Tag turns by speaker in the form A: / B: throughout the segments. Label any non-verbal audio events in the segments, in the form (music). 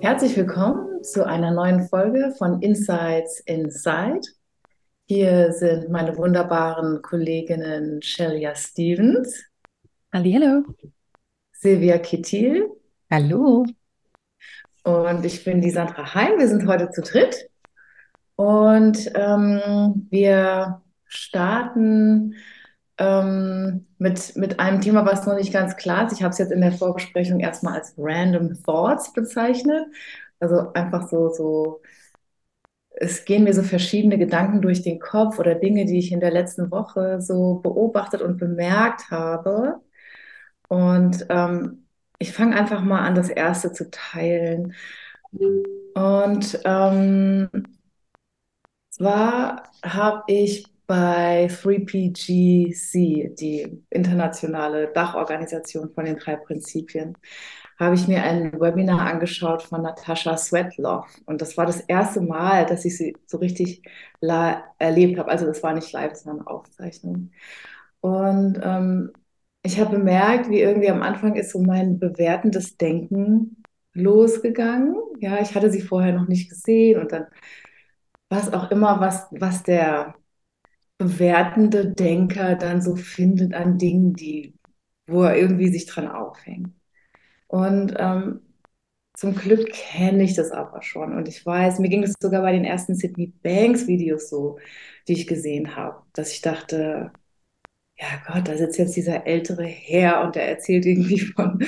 A: Herzlich willkommen zu einer neuen Folge von Insights Inside. Hier sind meine wunderbaren Kolleginnen Shelia Stevens.
B: Hallo.
A: Silvia Kittil.
B: Hallo.
A: Und ich bin die Sandra Heim. Wir sind heute zu dritt. Und ähm, wir starten ähm, mit, mit einem Thema, was noch nicht ganz klar ist. Ich habe es jetzt in der Vorbesprechung erstmal als Random Thoughts bezeichnet. Also einfach so, so, es gehen mir so verschiedene Gedanken durch den Kopf oder Dinge, die ich in der letzten Woche so beobachtet und bemerkt habe. Und ähm, ich fange einfach mal an, das erste zu teilen. Und ähm, zwar habe ich bei 3PGC, die internationale Dachorganisation von den drei Prinzipien, habe ich mir ein Webinar angeschaut von Natascha Swetlov. Und das war das erste Mal, dass ich sie so richtig erlebt habe. Also das war nicht live, sondern Aufzeichnung. Und ähm, ich habe bemerkt, wie irgendwie am Anfang ist so mein bewertendes Denken losgegangen. Ja, ich hatte sie vorher noch nicht gesehen und dann was auch immer, was, was der bewertende Denker dann so findet an Dingen, die, wo er irgendwie sich dran aufhängt. Und ähm, zum Glück kenne ich das aber schon. Und ich weiß, mir ging es sogar bei den ersten Sydney Banks Videos so, die ich gesehen habe, dass ich dachte, ja Gott, da sitzt jetzt dieser ältere Herr und der erzählt irgendwie von,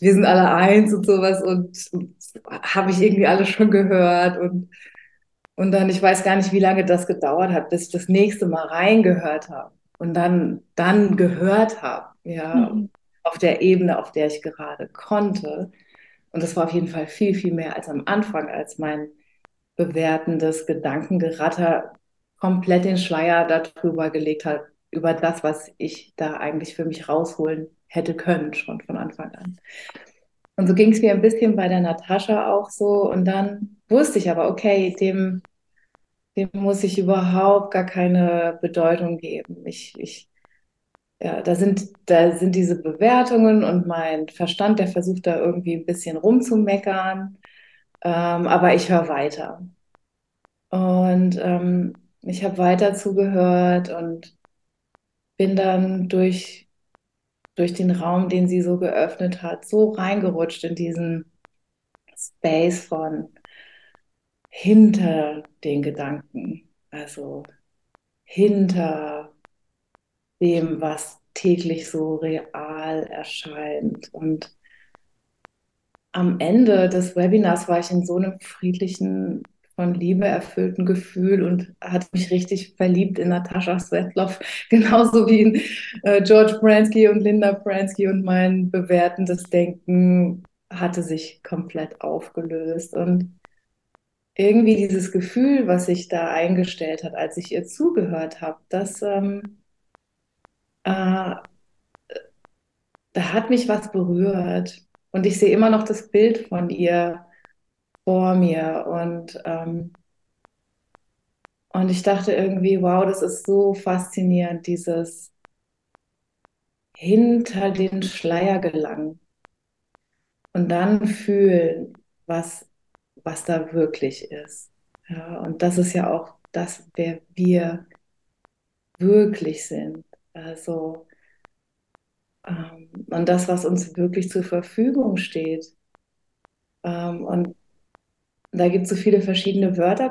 A: wir sind alle eins und sowas und, und habe ich irgendwie alles schon gehört und und dann, ich weiß gar nicht, wie lange das gedauert hat, bis ich das nächste Mal reingehört habe und dann, dann gehört habe, ja, mhm. auf der Ebene, auf der ich gerade konnte. Und das war auf jeden Fall viel, viel mehr als am Anfang, als mein bewertendes Gedankengeratter komplett den Schleier darüber gelegt hat, über das, was ich da eigentlich für mich rausholen hätte können, schon von Anfang an. Und so ging es mir ein bisschen bei der Natascha auch so. Und dann wusste ich aber, okay, dem, dem muss ich überhaupt gar keine Bedeutung geben. Ich, ich, ja, da sind, da sind diese Bewertungen und mein Verstand, der versucht da irgendwie ein bisschen rumzumeckern. Ähm, aber ich höre weiter. Und ähm, ich habe weiter zugehört und bin dann durch durch den Raum, den sie so geöffnet hat, so reingerutscht in diesen Space von hinter den Gedanken, also hinter dem, was täglich so real erscheint. Und am Ende des Webinars war ich in so einem friedlichen von Liebe erfüllten Gefühl und hat mich richtig verliebt in Natascha Svetlov, (laughs) genauso wie in äh, George Bransky und Linda Bransky und mein bewertendes Denken hatte sich komplett aufgelöst und irgendwie dieses Gefühl, was sich da eingestellt hat, als ich ihr zugehört habe, das ähm, äh, da hat mich was berührt. Und ich sehe immer noch das Bild von ihr vor mir. Und, ähm, und ich dachte irgendwie, wow, das ist so faszinierend, dieses hinter den Schleier gelangen und dann fühlen, was, was da wirklich ist. Ja, und das ist ja auch das, wer wir wirklich sind. Also, ähm, und das, was uns wirklich zur Verfügung steht. Ähm, und da gibt es so viele verschiedene Wörter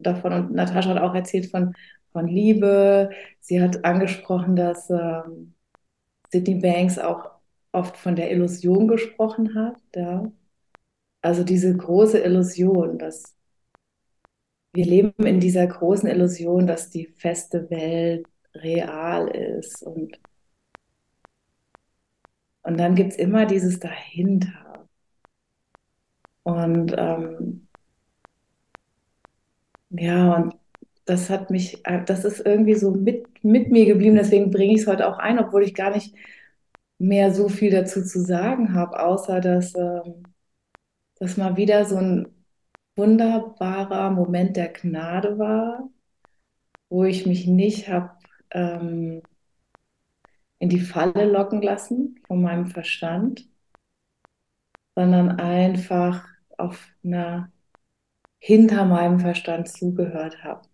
A: davon. Und Natascha hat auch erzählt von, von Liebe. Sie hat angesprochen, dass ähm, Sydney Banks auch oft von der Illusion gesprochen hat. Ja. Also diese große Illusion, dass wir leben in dieser großen Illusion, dass die feste Welt real ist. Und, und dann gibt es immer dieses dahinter. Und ähm, ja, und das hat mich, äh, das ist irgendwie so mit, mit mir geblieben, deswegen bringe ich es heute auch ein, obwohl ich gar nicht mehr so viel dazu zu sagen habe, außer dass ähm, das mal wieder so ein wunderbarer Moment der Gnade war, wo ich mich nicht habe ähm, in die Falle locken lassen von meinem Verstand, sondern einfach auf einer hinter meinem Verstand zugehört habe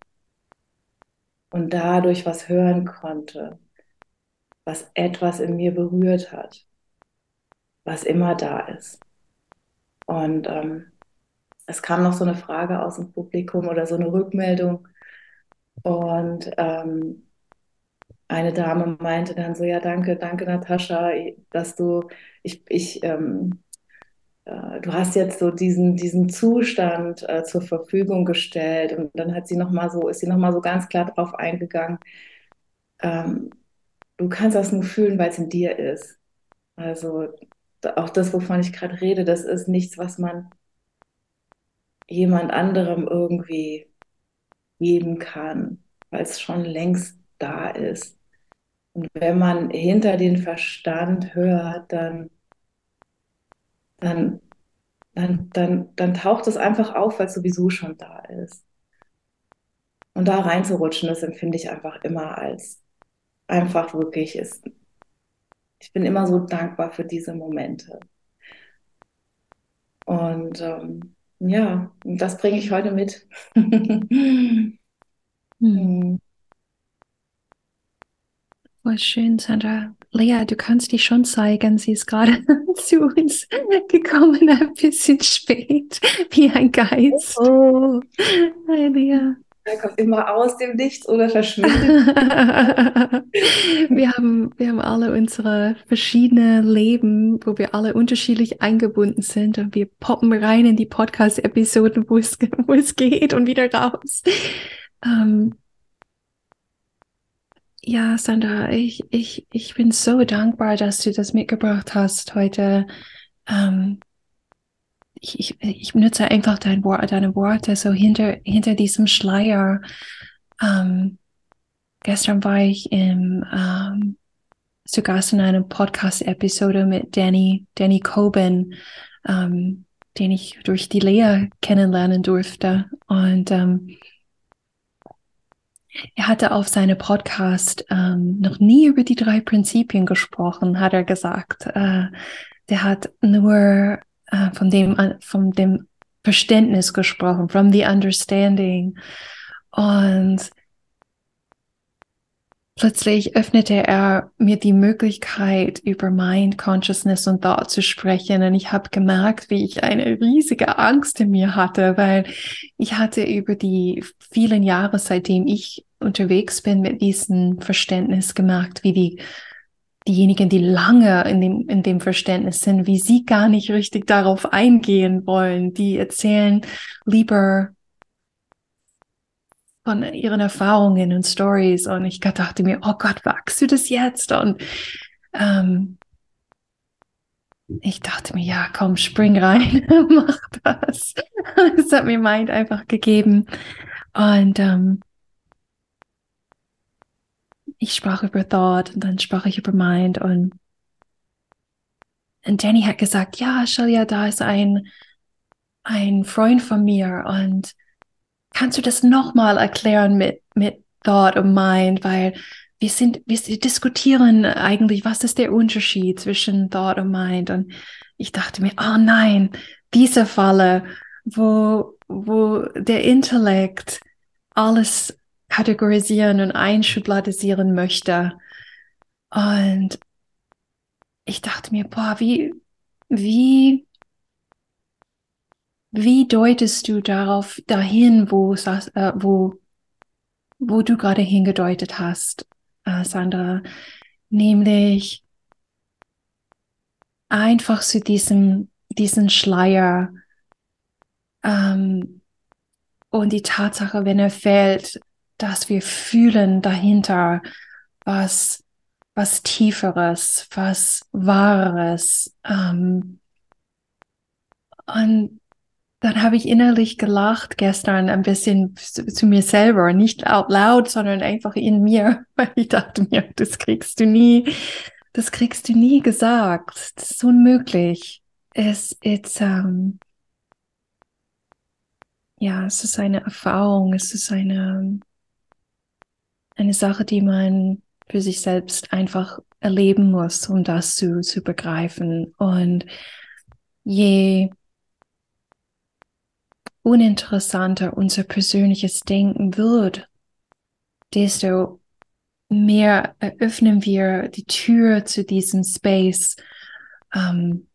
A: und dadurch was hören konnte, was etwas in mir berührt hat, was immer da ist. Und ähm, es kam noch so eine Frage aus dem Publikum oder so eine Rückmeldung. Und ähm, eine Dame meinte dann so, ja, danke, danke, Natascha, dass du, ich, ich, ähm, äh, du hast jetzt so diesen, diesen Zustand äh, zur Verfügung gestellt. Und dann hat sie noch mal so, ist sie nochmal so ganz klar darauf eingegangen, ähm, du kannst das nur fühlen, weil es in dir ist. Also auch das, wovon ich gerade rede, das ist nichts, was man jemand anderem irgendwie geben kann, weil es schon längst da ist. Und wenn man hinter den Verstand hört, dann, dann, dann, dann, dann taucht es einfach auf, weil es sowieso schon da ist. Und da reinzurutschen, das empfinde ich einfach immer als einfach wirklich ist. Ich bin immer so dankbar für diese Momente. Und ähm, ja, das bringe ich heute mit. (laughs) hm.
B: Voll schön, Sandra. Lea, du kannst dich schon zeigen. Sie ist gerade (laughs) zu uns gekommen, ein bisschen spät, wie ein Geist.
A: Oh. Hi, Lea. Er kommt immer aus dem Nichts oder verschwindet. (laughs)
B: wir, haben, wir haben alle unsere verschiedenen Leben, wo wir alle unterschiedlich eingebunden sind und wir poppen rein in die Podcast-Episoden, wo es, wo es geht und wieder raus. Ähm, ja, Sandra, ich, ich, ich bin so dankbar, dass du das mitgebracht hast heute. Ähm, ich, ich, ich benutze einfach dein Wort, deine Worte so hinter, hinter diesem Schleier. Ähm, gestern war ich im, ähm, zu Gast in einer Podcast-Episode mit Danny, Danny Coben, ähm, den ich durch die Lea kennenlernen durfte. Und ähm, er hatte auf seinem Podcast ähm, noch nie über die drei Prinzipien gesprochen, hat er gesagt. Äh, der hat nur von dem, äh, von dem Verständnis gesprochen, from the understanding. Und plötzlich öffnete er mir die Möglichkeit, über Mind, Consciousness und Thought zu sprechen. Und ich habe gemerkt, wie ich eine riesige Angst in mir hatte, weil ich hatte über die vielen Jahre, seitdem ich unterwegs bin mit diesem Verständnis gemerkt, wie die diejenigen, die lange in dem, in dem Verständnis sind, wie sie gar nicht richtig darauf eingehen wollen, die erzählen lieber von ihren Erfahrungen und Stories. Und ich dachte mir, oh Gott, wachst du das jetzt? Und ähm, ich dachte mir, ja, komm, spring rein, (laughs) mach das. (laughs) Das hat mir Mind einfach gegeben. Und ähm, ich sprach über Thought und dann sprach ich über Mind und, und Danny hat gesagt, ja, Shalia, da ist ein, ein Freund von mir und kannst du das nochmal erklären mit, mit Thought und Mind, weil wir sind, wir diskutieren eigentlich, was ist der Unterschied zwischen Thought und Mind? Und ich dachte mir, oh nein, diese Falle, wo, wo der Intellekt alles kategorisieren und einschubladisieren möchte. Und ich dachte mir, boah, wie, wie, wie deutest du darauf dahin, wo, äh, wo, wo du gerade hingedeutet hast, äh, Sandra, nämlich einfach zu diesem, diesen Schleier ähm, und die Tatsache, wenn er fällt, dass wir fühlen dahinter was, was Tieferes, was Wahres. Ähm, und dann habe ich innerlich gelacht gestern ein bisschen zu, zu, mir selber, nicht out loud, sondern einfach in mir, (laughs) weil ich dachte mir, das kriegst du nie, das kriegst du nie gesagt. Das ist unmöglich. Es, it's, um, ja, es ist eine Erfahrung, es ist eine, eine Sache, die man für sich selbst einfach erleben muss, um das zu, zu begreifen. Und je uninteressanter unser persönliches Denken wird, desto mehr eröffnen wir die Tür zu diesem Space. Ähm,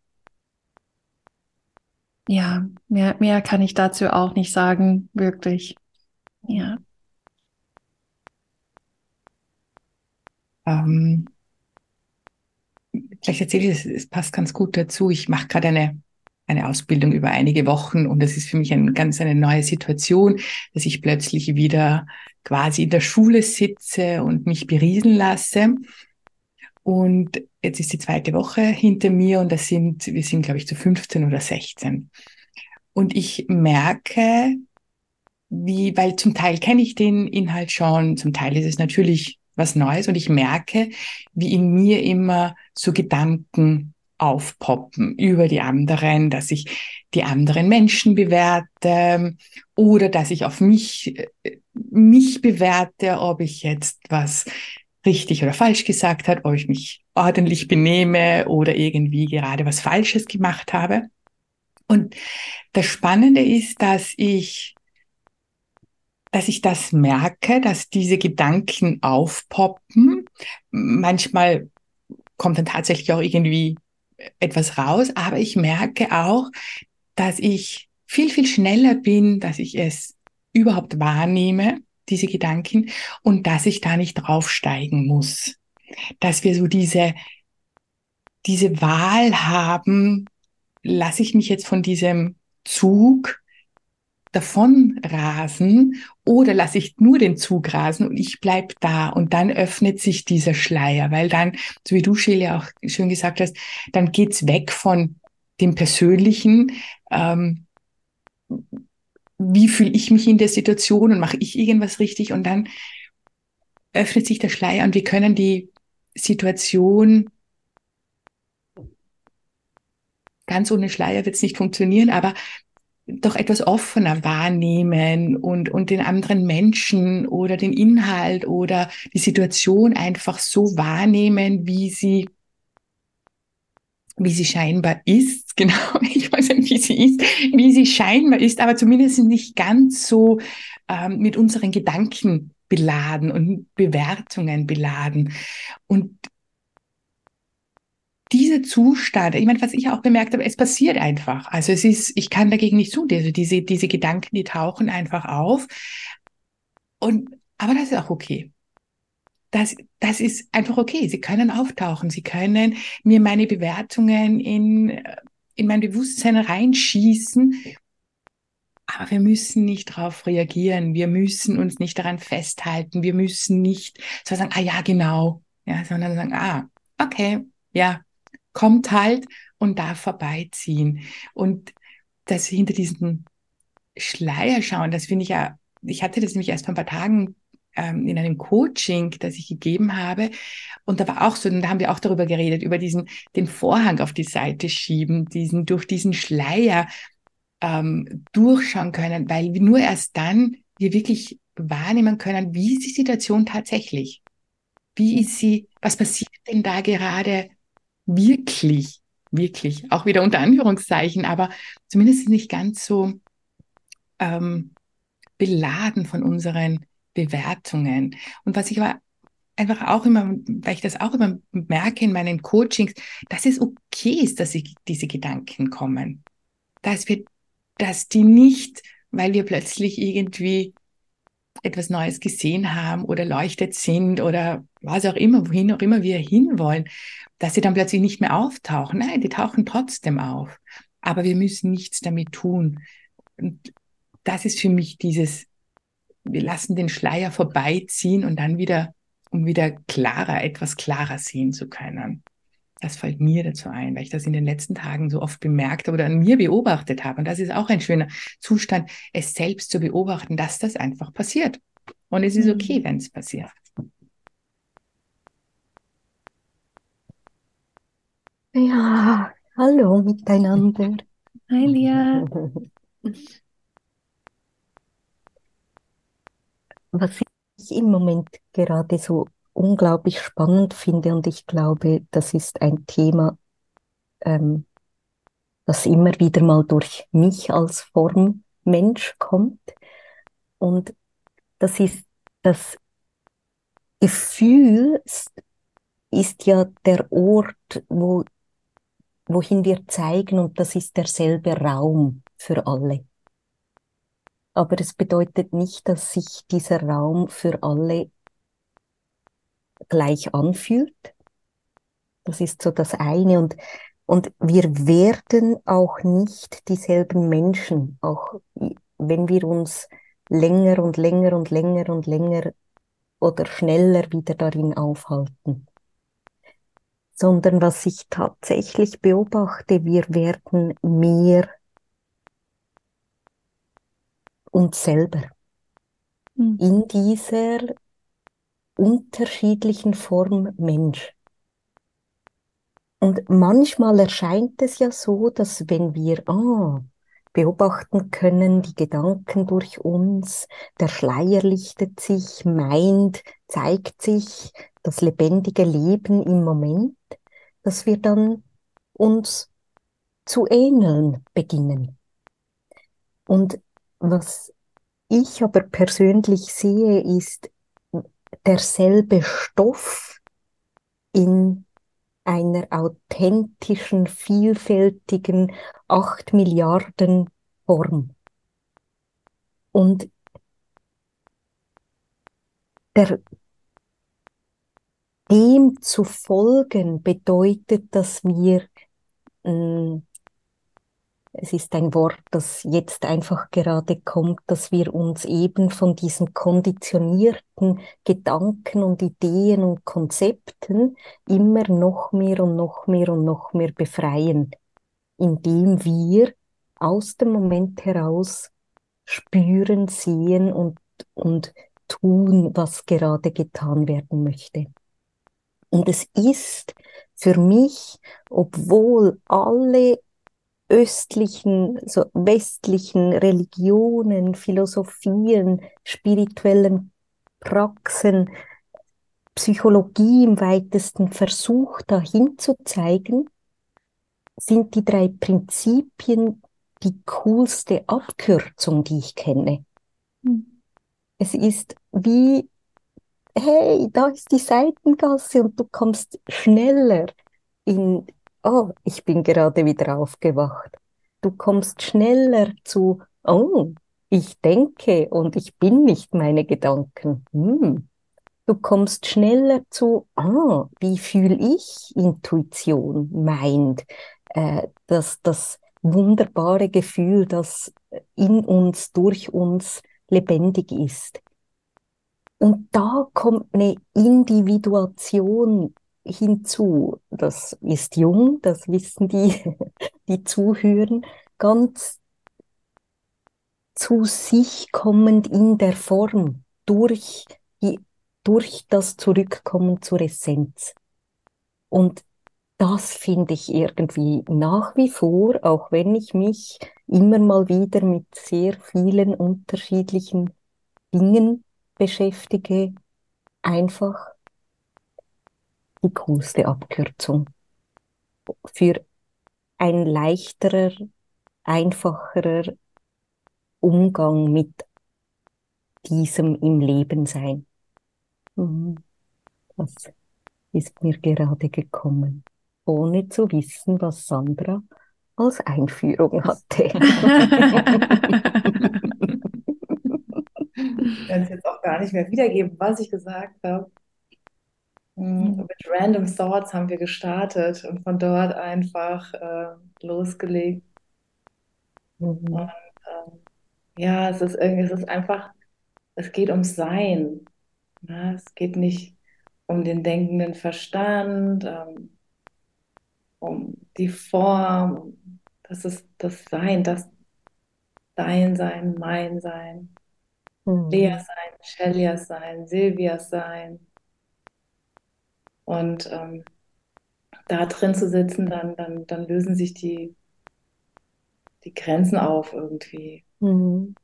B: ja, mehr, mehr kann ich dazu auch nicht sagen, wirklich. Ja.
C: Ähm, vielleicht erzähle ich es, es passt ganz gut dazu. Ich mache gerade eine eine Ausbildung über einige Wochen und das ist für mich eine ganz eine neue Situation, dass ich plötzlich wieder quasi in der Schule sitze und mich beriesen lasse. Und jetzt ist die zweite Woche hinter mir und das sind, wir sind, glaube ich, zu 15 oder 16. Und ich merke, wie, weil zum Teil kenne ich den Inhalt schon, zum Teil ist es natürlich was Neues und ich merke, wie in mir immer so Gedanken aufpoppen über die anderen, dass ich die anderen Menschen bewerte oder dass ich auf mich, mich bewerte, ob ich jetzt was richtig oder falsch gesagt habe, ob ich mich ordentlich benehme oder irgendwie gerade was Falsches gemacht habe. Und das Spannende ist, dass ich dass ich das merke, dass diese Gedanken aufpoppen. Manchmal kommt dann tatsächlich auch irgendwie etwas raus, aber ich merke auch, dass ich viel, viel schneller bin, dass ich es überhaupt wahrnehme, diese Gedanken, und dass ich da nicht draufsteigen muss. Dass wir so diese, diese Wahl haben, lasse ich mich jetzt von diesem Zug davon rasen oder lasse ich nur den Zug rasen und ich bleib da. Und dann öffnet sich dieser Schleier, weil dann, so wie du Sheila auch schön gesagt hast, dann geht's weg von dem Persönlichen, ähm, wie fühle ich mich in der Situation und mache ich irgendwas richtig? Und dann öffnet sich der Schleier und wir können die Situation ganz ohne Schleier wird es nicht funktionieren, aber doch etwas offener wahrnehmen und, und den anderen Menschen oder den Inhalt oder die Situation einfach so wahrnehmen, wie sie, wie sie scheinbar ist. (laughs) Genau, ich weiß nicht, wie sie ist, wie sie scheinbar ist, aber zumindest nicht ganz so ähm, mit unseren Gedanken beladen und Bewertungen beladen. Und dieser Zustand, ich meine, was ich auch bemerkt habe, es passiert einfach. Also es ist, ich kann dagegen nicht tun. Also diese, diese Gedanken, die tauchen einfach auf. Und, aber das ist auch okay. Das, das ist einfach okay. Sie können auftauchen. Sie können mir meine Bewertungen in, in mein Bewusstsein reinschießen. Aber wir müssen nicht darauf reagieren. Wir müssen uns nicht daran festhalten. Wir müssen nicht so sagen, ah ja, genau. Ja, sondern sagen, ah, okay, ja, kommt halt und darf vorbeiziehen. Und das hinter diesen Schleier schauen, das finde ich ja, ich hatte das nämlich erst vor ein paar Tagen ähm, in einem Coaching, das ich gegeben habe. Und da war auch so, und da haben wir auch darüber geredet, über diesen, den Vorhang auf die Seite schieben, diesen, durch diesen Schleier ähm, durchschauen können, weil wir nur erst dann wir wirklich wahrnehmen können, wie ist die Situation tatsächlich? Wie ist sie, was passiert denn da gerade wirklich, wirklich, auch wieder unter Anführungszeichen, aber zumindest nicht ganz so ähm, beladen von unseren Bewertungen. Und was ich aber einfach auch immer, weil ich das auch immer merke in meinen Coachings, dass es okay ist, dass ich diese Gedanken kommen. Dass wir, dass die nicht, weil wir plötzlich irgendwie etwas Neues gesehen haben oder leuchtet sind oder was auch immer, wohin auch immer wir hinwollen, dass sie dann plötzlich nicht mehr auftauchen. Nein, die tauchen trotzdem auf. Aber wir müssen nichts damit tun. Und das ist für mich dieses, wir lassen den Schleier vorbeiziehen und dann wieder, um wieder klarer, etwas klarer sehen zu können. Das fällt mir dazu ein, weil ich das in den letzten Tagen so oft bemerkt oder an mir beobachtet habe. Und das ist auch ein schöner Zustand, es selbst zu beobachten, dass das einfach passiert. Und es ist
A: Mhm.
C: okay, wenn es passiert.
D: Ja, hallo miteinander.
B: Hi, Lia.
D: Was ich im Moment gerade so unglaublich spannend finde, und ich glaube, das ist ein Thema, ähm, das immer wieder mal durch mich als Formmensch kommt. Und das ist das Gefühl ist, ist ja der Ort, wo, wohin wir zeigen, und das ist derselbe Raum für alle. Aber es bedeutet nicht, dass sich dieser Raum für alle gleich anfühlt. Das ist so das eine. Und, und wir werden auch nicht dieselben Menschen, auch wenn wir uns länger und länger und länger und länger oder schneller wieder darin aufhalten. Sondern was ich tatsächlich beobachte, wir werden mehr uns selber
B: Hm.
D: in dieser unterschiedlichen Form Mensch. Und manchmal erscheint es ja so, dass wenn wir ah, beobachten können, die Gedanken durch uns, der Schleier lichtet sich, meint, zeigt sich, das lebendige Leben im Moment, dass wir dann uns zu ähneln beginnen. Und was ich aber persönlich sehe, ist derselbe Stoff in einer authentischen, vielfältigen, acht Milliarden Form. Und der, dem zu folgen bedeutet, dass wir, mh, es ist ein Wort, das jetzt einfach gerade kommt, dass wir uns eben von diesen konditionierten Gedanken und Ideen und Konzepten immer noch mehr und noch mehr und noch mehr befreien, indem wir aus dem Moment heraus spüren, sehen und, und tun, was gerade getan werden möchte. Und es ist für mich, obwohl alle östlichen, so westlichen Religionen, Philosophien, spirituellen Praxen, Psychologie im weitesten Versuch dahin zu zeigen, sind die drei Prinzipien die coolste Abkürzung, die ich kenne.
B: Hm.
D: Es ist wie, hey, da ist die Seitengasse und du kommst schneller in, oh, ich bin gerade wieder aufgewacht. Du kommst schneller zu, oh, ich denke und ich bin nicht meine Gedanken. Hm. Du kommst schneller zu, ah, wie fühle ich Intuition, Mind, äh, das, das wunderbare Gefühl, das in uns, durch uns lebendig ist. Und da kommt eine Individuation hinzu. Das ist jung, das wissen die, (laughs) die zuhören, ganz zu sich kommend in der Form, durch, durch das Zurückkommen zur Essenz. Und das finde ich irgendwie nach wie vor, auch wenn ich mich immer mal wieder mit sehr vielen unterschiedlichen Dingen beschäftige, einfach die coolste Abkürzung für ein leichterer, einfacherer Umgang mit diesem im Leben sein. Mhm. Das ist mir gerade gekommen, ohne zu wissen, was Sandra als Einführung hatte. (laughs) (laughs)
A: Ich kann es jetzt auch gar nicht mehr wiedergeben, was ich gesagt habe. Mm, Mit Random Thoughts haben wir gestartet und von dort einfach äh, losgelegt.
D: Mhm.
A: Ähm, ja, es ist irgendwie, es ist einfach, es geht ums Sein. Ne? Es geht nicht um den denkenden Verstand. Ähm, um die Form, das ist das Sein, das Dein Sein, mein Sein,
D: Mhm.
A: Lea Sein, Shelias Sein, Silvias Sein. Und ähm, da drin zu sitzen, dann, dann, dann lösen sich die, die Grenzen auf irgendwie.
D: Mhm.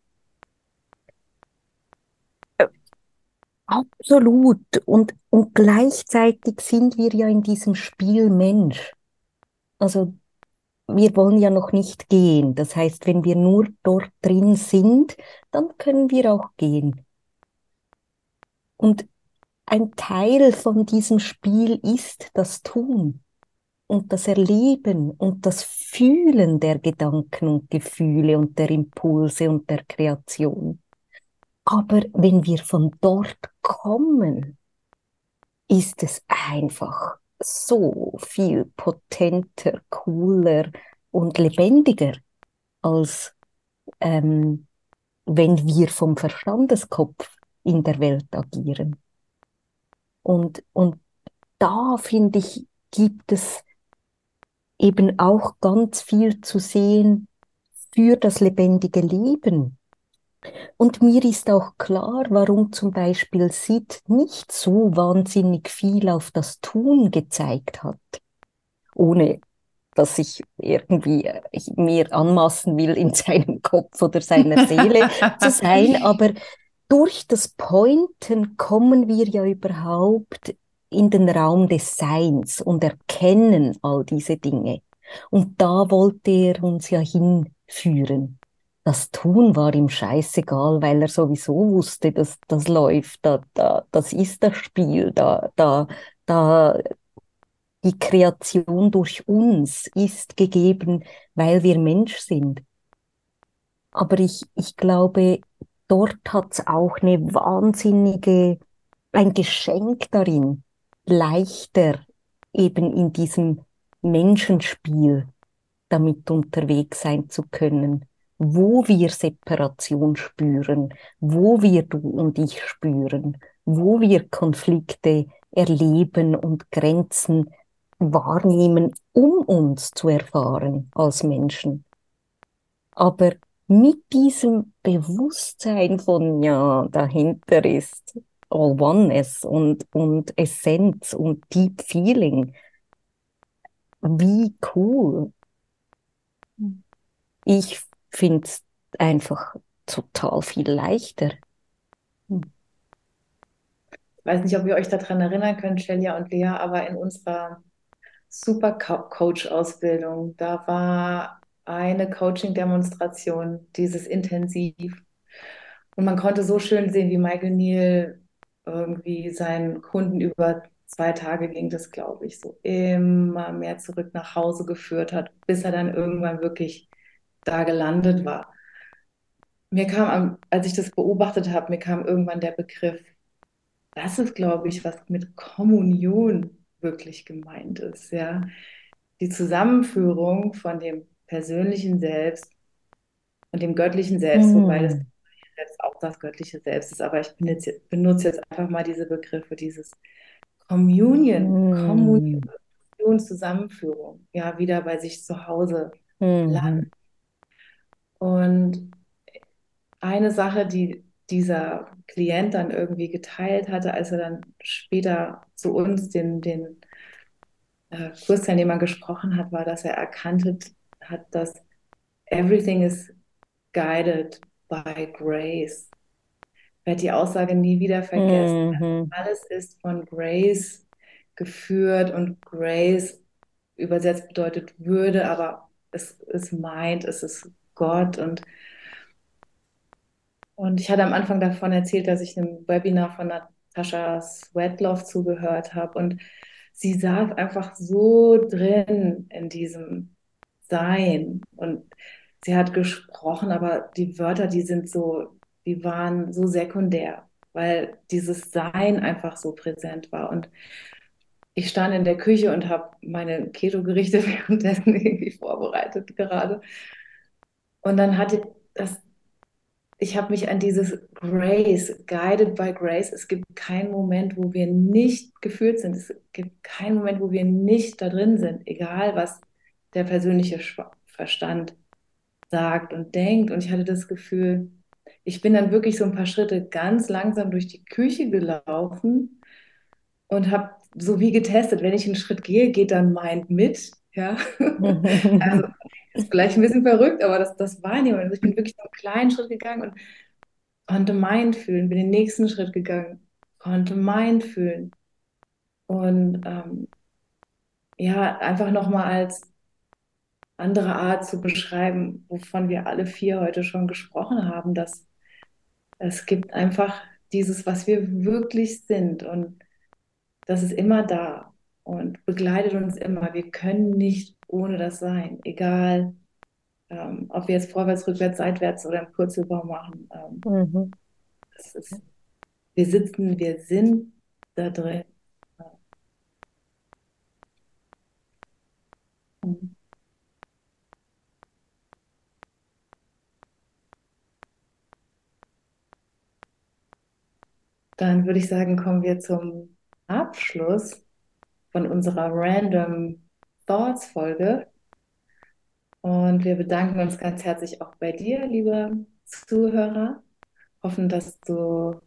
D: Absolut. Und, und gleichzeitig sind wir ja in diesem Spiel Mensch. Also wir wollen ja noch nicht gehen. Das heißt, wenn wir nur dort drin sind, dann können wir auch gehen. Und ein Teil von diesem Spiel ist das Tun und das Erleben und das Fühlen der Gedanken und Gefühle und der Impulse und der Kreation. Aber wenn wir von dort kommen, ist es einfach so viel potenter, cooler und lebendiger, als ähm, wenn wir vom Verstandeskopf in der Welt agieren. Und, und da, finde ich, gibt es eben auch ganz viel zu sehen für das lebendige Leben. Und mir ist auch klar, warum zum Beispiel Sid nicht so wahnsinnig viel auf das Tun gezeigt hat, ohne dass ich irgendwie äh, mir anmaßen will, in (laughs) seinem Kopf oder seiner Seele zu sein. Aber durch das Pointen kommen wir ja überhaupt in den Raum des Seins und erkennen all diese Dinge. Und da wollte er uns ja hinführen. Das Tun war ihm scheißegal, weil er sowieso wusste, dass das läuft, da, da, das ist das Spiel, da, da, da, die Kreation durch uns ist gegeben, weil wir Mensch sind. Aber ich, ich glaube, dort hat's auch eine wahnsinnige, ein Geschenk darin, leichter eben in diesem Menschenspiel damit unterwegs sein zu können, wo wir Separation spüren, wo wir du und ich spüren, wo wir Konflikte erleben und Grenzen wahrnehmen, um uns zu erfahren als Menschen. Aber mit diesem Bewusstsein von, ja, dahinter ist All Oneness und, und Essenz und Deep Feeling. Wie cool. Ich finde es einfach total viel leichter.
A: Ich weiß nicht, ob ihr euch daran erinnern könnt, Shelia und Lea, aber in unserer Super-Coach-Ausbildung, da war eine Coaching-Demonstration, dieses Intensiv. Und man konnte so schön sehen, wie Michael Neal irgendwie seinen Kunden über zwei Tage ging das, glaube ich, so immer mehr zurück nach Hause geführt hat, bis er dann irgendwann wirklich da gelandet war. Mir kam, als ich das beobachtet habe, mir kam irgendwann der Begriff, das ist, glaube ich, was mit Kommunion wirklich gemeint ist, ja. Die Zusammenführung von dem persönlichen Selbst und dem göttlichen Selbst,
D: Mm.
A: wobei das Selbst auch das göttliche Selbst ist, aber ich benutze jetzt, benutze jetzt einfach mal diese Begriffe, dieses Communion,
D: Mm.
A: Kommunion, Zusammenführung, ja, wieder bei sich zu Hause landen. Und eine Sache, die dieser Klient dann irgendwie geteilt hatte, als er dann später zu uns, den, den äh, Kursteilnehmern gesprochen hat, war, dass er erkannt hat, hat, dass everything is guided by grace. Ich werde die Aussage nie wieder vergessen.
D: Mhm.
A: Alles ist von Grace geführt und Grace übersetzt bedeutet Würde, aber es ist meint, es ist Gott. Und und ich hatte am Anfang davon erzählt, dass ich einem Webinar von Natascha Swetlove zugehört habe und sie saß einfach so drin in diesem Sein. Und sie hat gesprochen, aber die Wörter, die sind so, die waren so sekundär, weil dieses Sein einfach so präsent war. Und ich stand in der Küche und habe meine Keto-Gerichte (laughs) währenddessen irgendwie vorbereitet gerade. Und dann hatte das ich habe mich an dieses Grace, guided by Grace. Es gibt keinen Moment, wo wir nicht gefühlt sind. Es gibt keinen Moment, wo wir nicht da drin sind, egal was der persönliche Verstand sagt und denkt. Und ich hatte das Gefühl, ich bin dann wirklich so ein paar Schritte ganz langsam durch die Küche gelaufen und habe so wie getestet, wenn ich einen Schritt gehe, geht dann Mind mit. Ja, (laughs) also ist vielleicht ein bisschen verrückt, aber das, das war niemand. Also ich bin wirklich einen kleinen Schritt gegangen und konnte Mind fühlen, bin den nächsten Schritt gegangen, konnte Mind fühlen. Und ähm, ja, einfach nochmal als andere Art zu beschreiben, wovon wir alle vier heute schon gesprochen haben, dass es gibt einfach dieses, was wir wirklich sind und das ist immer da und begleitet uns immer. Wir können nicht ohne das sein, egal ähm, ob wir jetzt vorwärts, rückwärts, seitwärts oder im Purzelbaum machen. Ähm, mhm. ist, wir sitzen, wir sind da drin. Mhm. Dann würde ich sagen, kommen wir zum Abschluss von unserer Random Thoughts Folge. Und wir bedanken uns ganz herzlich auch bei dir, lieber Zuhörer. Hoffen, dass du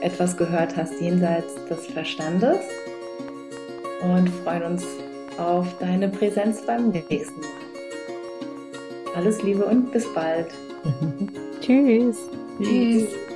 A: etwas gehört hast jenseits des Verstandes und freuen uns auf deine Präsenz beim nächsten Mal. Alles Liebe und bis bald. (laughs)
D: Tschüss.
B: Tschüss.